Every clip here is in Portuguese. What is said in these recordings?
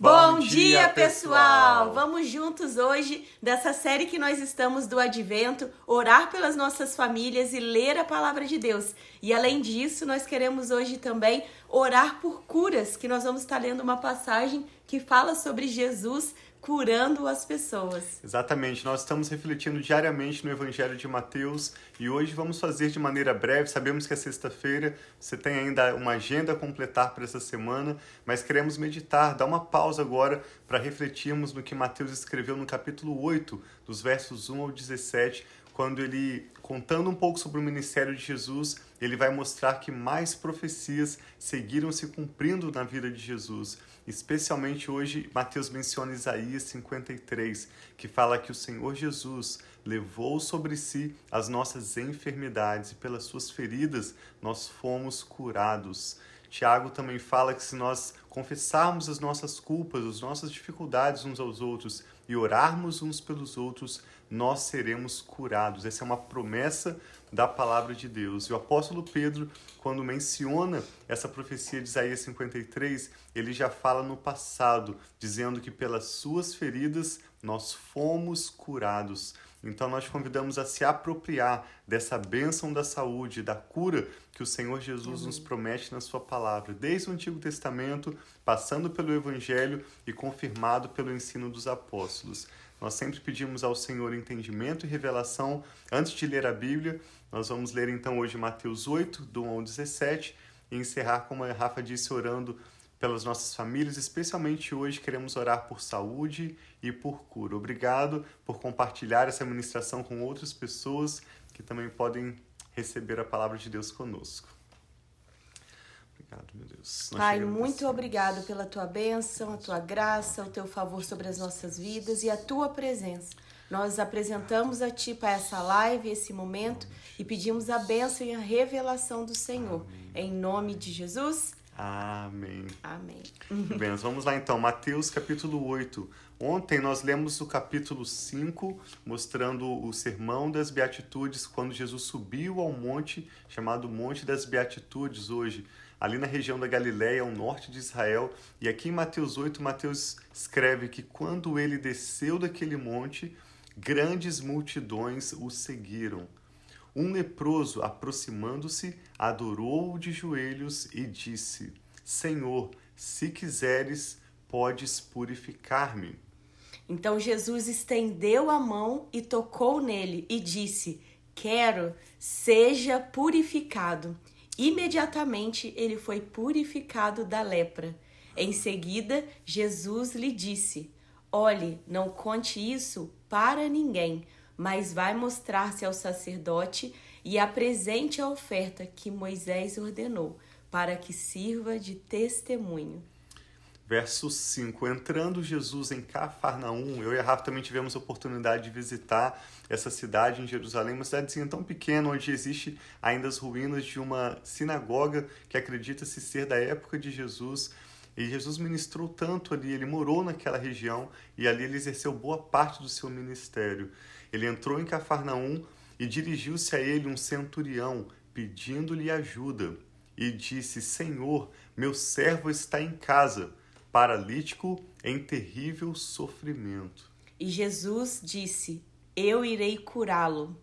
Bom, dia, pessoal! Vamos juntos hoje dessa série que nós estamos do Advento, orar pelas nossas famílias e ler a palavra de Deus. E além disso, nós queremos hoje também orar por curas, que nós vamos estar lendo uma passagem que fala sobre Jesus curando as pessoas. Exatamente, nós estamos refletindo diariamente no Evangelho de Mateus e hoje vamos fazer de maneira breve. Sabemos que é sexta-feira, você tem ainda uma agenda a completar para essa semana, mas queremos meditar, dar uma pausa agora para refletirmos no que Mateus escreveu no capítulo 8, dos versos 1 ao 17 quando ele, contando um pouco sobre o ministério de Jesus, ele vai mostrar que mais profecias seguiram se cumprindo na vida de Jesus. Especialmente hoje, Mateus menciona Isaías 53, que fala que o Senhor Jesus levou sobre si as nossas enfermidades e pelas suas feridas nós fomos curados. Tiago também fala que se nós confessarmos as nossas culpas, as nossas dificuldades uns aos outros e orarmos uns pelos outros, nós seremos curados. Essa é uma promessa da palavra de Deus. E o apóstolo Pedro, quando menciona essa profecia de Isaías 53, ele já fala no passado, dizendo que pelas suas feridas nós fomos curados. Então nós convidamos a se apropriar dessa bênção da saúde, da cura que o Senhor Jesus nos promete na sua palavra, desde o Antigo Testamento, passando pelo Evangelho e confirmado pelo ensino dos apóstolos. Nós sempre pedimos ao Senhor entendimento e revelação antes de ler a Bíblia. Nós vamos ler então hoje Mateus 8, do 1 ao 17, e encerrar, como a Rafa disse, orando pelas nossas famílias, especialmente hoje queremos orar por saúde e por cura. Obrigado por compartilhar essa ministração com outras pessoas que também podem receber a palavra de Deus conosco. Obrigado, meu Deus. Nós Pai, muito obrigado pela tua bênção, a tua graça, o teu favor sobre as nossas vidas e a tua presença. Nós apresentamos a Ti para essa live, esse momento, e pedimos a bênção e a revelação do Senhor. Amém. Em nome de Jesus. Amém. Amém. Bem, vamos lá então, Mateus capítulo 8. Ontem nós lemos o capítulo 5, mostrando o sermão das Beatitudes, quando Jesus subiu ao monte, chamado Monte das Beatitudes hoje, ali na região da Galiléia, ao norte de Israel. E aqui em Mateus 8, Mateus escreve que quando ele desceu daquele monte, grandes multidões o seguiram. Um leproso, aproximando-se, adorou-o de joelhos e disse: Senhor, se quiseres, podes purificar-me. Então Jesus estendeu a mão e tocou nele e disse: Quero, seja purificado. Imediatamente ele foi purificado da lepra. Em seguida, Jesus lhe disse: Olhe, não conte isso para ninguém mas vai mostrar-se ao sacerdote e apresente a oferta que Moisés ordenou, para que sirva de testemunho. Verso 5: Entrando Jesus em Cafarnaum, eu e a Rafa também tivemos a oportunidade de visitar essa cidade em Jerusalém, uma cidadezinha tão pequena, onde existe ainda as ruínas de uma sinagoga que acredita-se ser da época de Jesus. E Jesus ministrou tanto ali, ele morou naquela região e ali ele exerceu boa parte do seu ministério. Ele entrou em Cafarnaum e dirigiu-se a ele um centurião, pedindo-lhe ajuda, e disse: Senhor, meu servo está em casa, paralítico em terrível sofrimento. E Jesus disse: Eu irei curá-lo.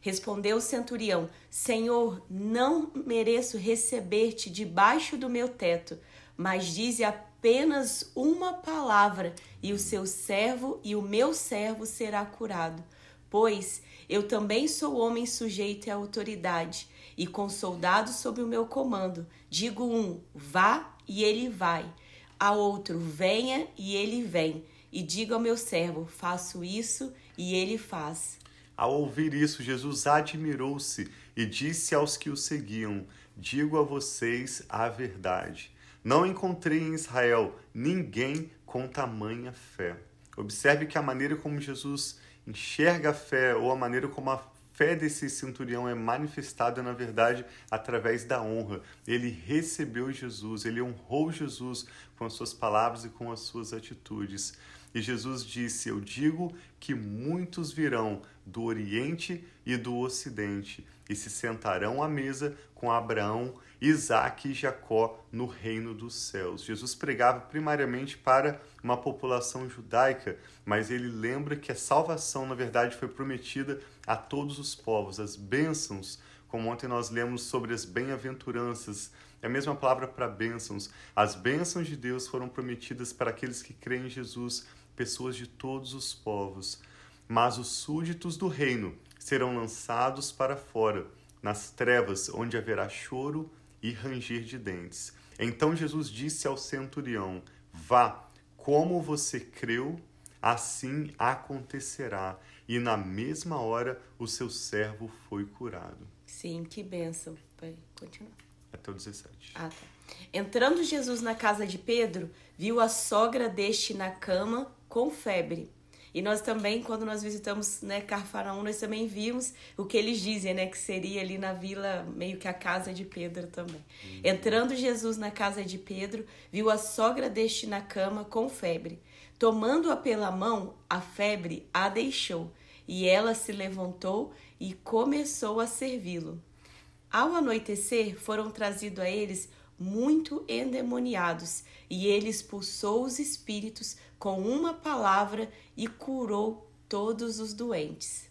Respondeu o centurião: Senhor, não mereço receber-te debaixo do meu teto, mas dize apenas uma palavra, e o seu servo e o meu servo será curado. Pois eu também sou homem sujeito à autoridade, e com soldados sob o meu comando. Digo um, vá, e ele vai. A outro, venha, e ele vem. E digo ao meu servo, faço isso, e ele faz. Ao ouvir isso, Jesus admirou-se e disse aos que o seguiam: Digo a vocês a verdade. Não encontrei em Israel ninguém com tamanha fé. Observe que a maneira como Jesus enxerga a fé ou a maneira como a fé desse centurião é manifestada, na verdade, através da honra. Ele recebeu Jesus, ele honrou Jesus com as suas palavras e com as suas atitudes. E Jesus disse: Eu digo que muitos virão do Oriente e do Ocidente e se sentarão à mesa com Abraão Isaac e Jacó no reino dos céus. Jesus pregava primariamente para uma população judaica, mas ele lembra que a salvação, na verdade, foi prometida a todos os povos. As bênçãos, como ontem nós lemos sobre as bem-aventuranças, é a mesma palavra para bênçãos. As bênçãos de Deus foram prometidas para aqueles que creem em Jesus, pessoas de todos os povos. Mas os súditos do reino serão lançados para fora, nas trevas, onde haverá choro e ranger de dentes. Então Jesus disse ao centurião: Vá, como você creu, assim acontecerá. E na mesma hora o seu servo foi curado. Sim, que bênção. Vai continuar. Até o 17. Ah, tá. Entrando Jesus na casa de Pedro, viu a sogra deste na cama com febre. E nós também, quando nós visitamos né, Carfaraon, nós também vimos o que eles dizem, né? Que seria ali na vila, meio que a casa de Pedro também. Uhum. Entrando Jesus na casa de Pedro, viu a sogra deste na cama com febre. Tomando-a pela mão, a febre a deixou, e ela se levantou e começou a servi-lo. Ao anoitecer, foram trazidos a eles muito endemoniados, e ele expulsou os espíritos com uma palavra e curou todos os doentes.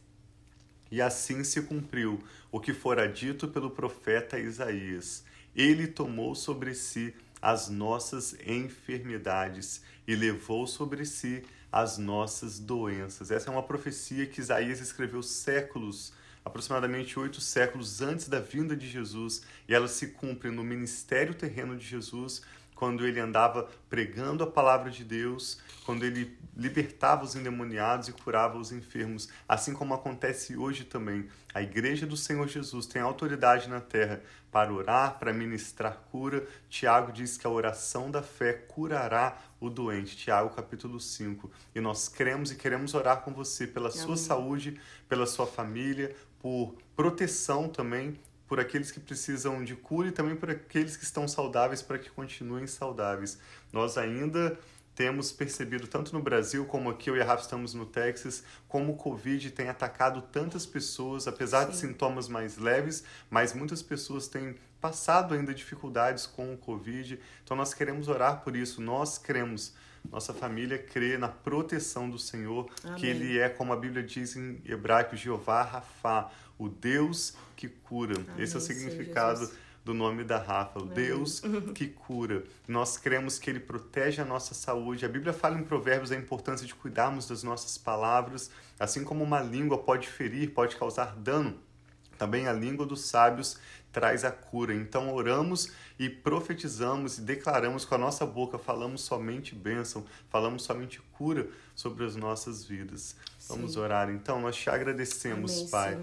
E assim se cumpriu o que fora dito pelo profeta Isaías. Ele tomou sobre si as nossas enfermidades e levou sobre si as nossas doenças. Essa é uma profecia que Isaías escreveu séculos aproximadamente oito séculos antes da vinda de Jesus, e ela se cumpre no ministério terreno de Jesus, quando ele andava pregando a palavra de Deus, quando ele libertava os endemoniados e curava os enfermos, assim como acontece hoje também. A igreja do Senhor Jesus tem autoridade na terra para orar, para ministrar cura. Tiago diz que a oração da fé curará o doente. Tiago capítulo 5. E nós cremos e queremos orar com você pela Amém. sua saúde, pela sua família, por proteção também por aqueles que precisam de cura e também por aqueles que estão saudáveis para que continuem saudáveis. Nós ainda temos percebido, tanto no Brasil como aqui, eu e a Rafa estamos no Texas, como o Covid tem atacado tantas pessoas, apesar Sim. de sintomas mais leves, mas muitas pessoas têm passado ainda dificuldades com o Covid. Então nós queremos orar por isso, nós cremos nossa família crê na proteção do Senhor, Amém. que Ele é, como a Bíblia diz em hebraico, Jeová Rafa, o Deus que cura. Amém, Esse é o significado do nome da Rafa, o Deus que cura. Nós cremos que Ele protege a nossa saúde. A Bíblia fala em Provérbios a importância de cuidarmos das nossas palavras, assim como uma língua pode ferir, pode causar dano. Também a língua dos sábios traz a cura. Então oramos e profetizamos e declaramos com a nossa boca, falamos somente bênção, falamos somente cura sobre as nossas vidas. Vamos Sim. orar. Então, nós te agradecemos, Amém, Pai,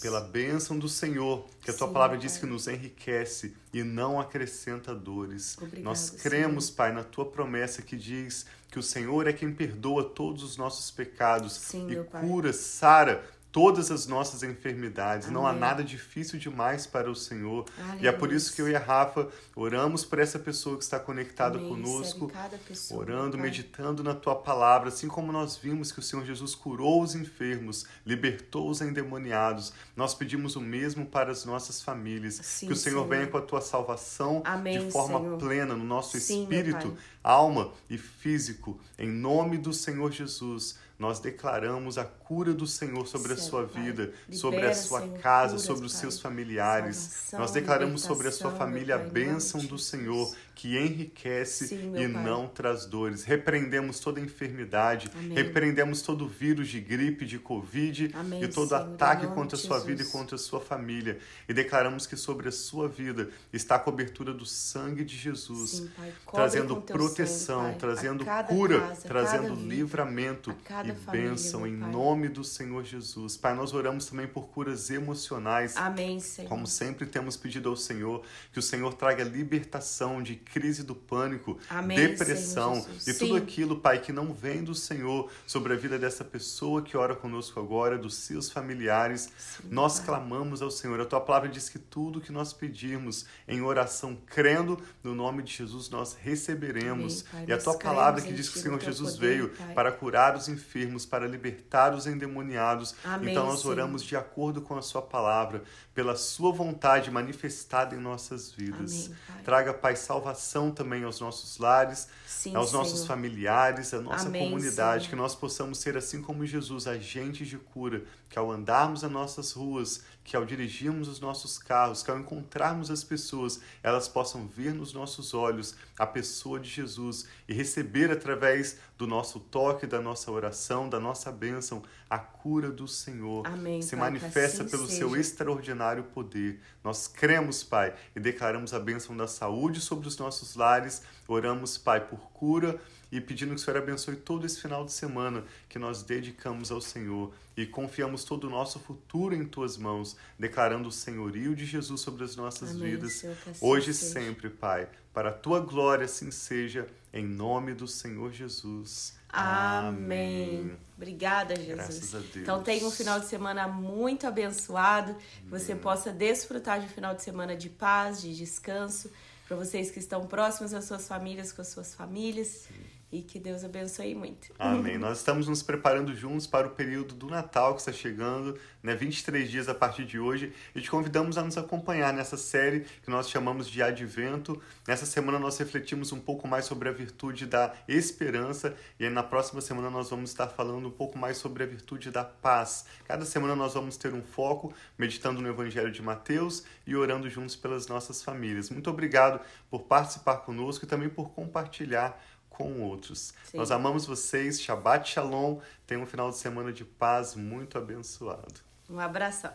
pela bênção do Senhor, que a tua Sim, palavra pai. diz que nos enriquece e não acrescenta dores. Obrigado, nós cremos, Senhor. Pai, na tua promessa que diz que o Senhor é quem perdoa todos os nossos pecados Sim, e cura, sara todas as nossas enfermidades. Amém. Não há nada difícil demais para o Senhor. Ai, e é por isso que eu e a Rafa oramos por essa pessoa que está conectada Amém. conosco, pessoa, orando, meditando na tua palavra, assim como nós vimos que o Senhor Jesus curou os enfermos, libertou os endemoniados. Nós pedimos o mesmo para as nossas famílias, Sim, que o Senhor, Senhor, venha com a tua salvação Amém, de forma Senhor. plena no nosso Sim, espírito, alma e físico, em nome do Senhor Jesus nós declaramos a cura do Senhor sobre certo, a sua vida, sobre a sua Senhor, casa, sobre os pai. seus familiares. Salvação, nós declaramos sobre a sua família a bênção do Senhor que enriquece Sim, e pai. não traz dores. Repreendemos toda enfermidade, Amém. repreendemos todo vírus de gripe, de Covid Amém, e todo Senhor, ataque contra a sua vida e contra a sua família. E declaramos que sobre a sua vida está a cobertura do sangue de Jesus, Sim, trazendo proteção, sangue, trazendo cura, casa, trazendo livramento e bênção em nome do Senhor Jesus. Pai, nós oramos também por curas emocionais. Amém, Senhor. Como sempre temos pedido ao Senhor que o Senhor traga libertação de crise do pânico, Amém, depressão e tudo Sim. aquilo, Pai, que não vem do Senhor sobre a vida dessa pessoa que ora conosco agora, dos seus familiares. nós clamamos ao Senhor. A tua palavra diz que tudo que nós pedirmos em oração, crendo no nome de Jesus, nós receberemos. Amém, Pai. e a tua palavra que diz que o Senhor Jesus poder, veio Pai. para curar os enfermos, para libertar os endemoniados. Amém, então nós Senhor. oramos de acordo com a sua palavra, pela sua vontade manifestada em nossas vidas. Pai. Traga, Pai, salvação também aos nossos lares, Sim, aos nossos familiares, à nossa Amém, comunidade, Senhor. que nós possamos ser assim como Jesus, agentes de cura, que ao andarmos nas nossas ruas, que ao dirigirmos os nossos carros, que ao encontrarmos as pessoas, elas possam ver nos nossos olhos a pessoa de Jesus e receber através do nosso toque, da nossa oração, da nossa bênção, a cura do Senhor. Amém, Se Pai, manifesta assim pelo seja. seu extraordinário poder. Nós cremos, Pai, e declaramos a bênção da saúde sobre os nossos lares. Oramos, Pai, por cura e pedindo que o Senhor abençoe todo esse final de semana que nós dedicamos ao Senhor e confiamos todo o nosso futuro em tuas mãos, declarando o senhorio de Jesus sobre as nossas Amém, vidas, Senhor, assim hoje e sempre, Pai. Para a tua glória assim seja, em nome do Senhor Jesus. Amém. Obrigada, Jesus. Graças a Deus. Então tenha um final de semana muito abençoado, que você possa desfrutar de um final de semana de paz, de descanso, para vocês que estão próximos às suas famílias, com as suas famílias, e que Deus abençoe muito. Amém. Nós estamos nos preparando juntos para o período do Natal que está chegando, né? 23 dias a partir de hoje, e te convidamos a nos acompanhar nessa série que nós chamamos de Advento. Nessa semana nós refletimos um pouco mais sobre a virtude da esperança, e aí na próxima semana nós vamos estar falando um pouco mais sobre a virtude da paz. Cada semana nós vamos ter um foco, meditando no Evangelho de Mateus e orando juntos pelas nossas famílias. Muito obrigado por participar conosco e também por compartilhar com outros. Sim. Nós amamos vocês. Shabbat Shalom. Tenham um final de semana de paz muito abençoado. Um abração.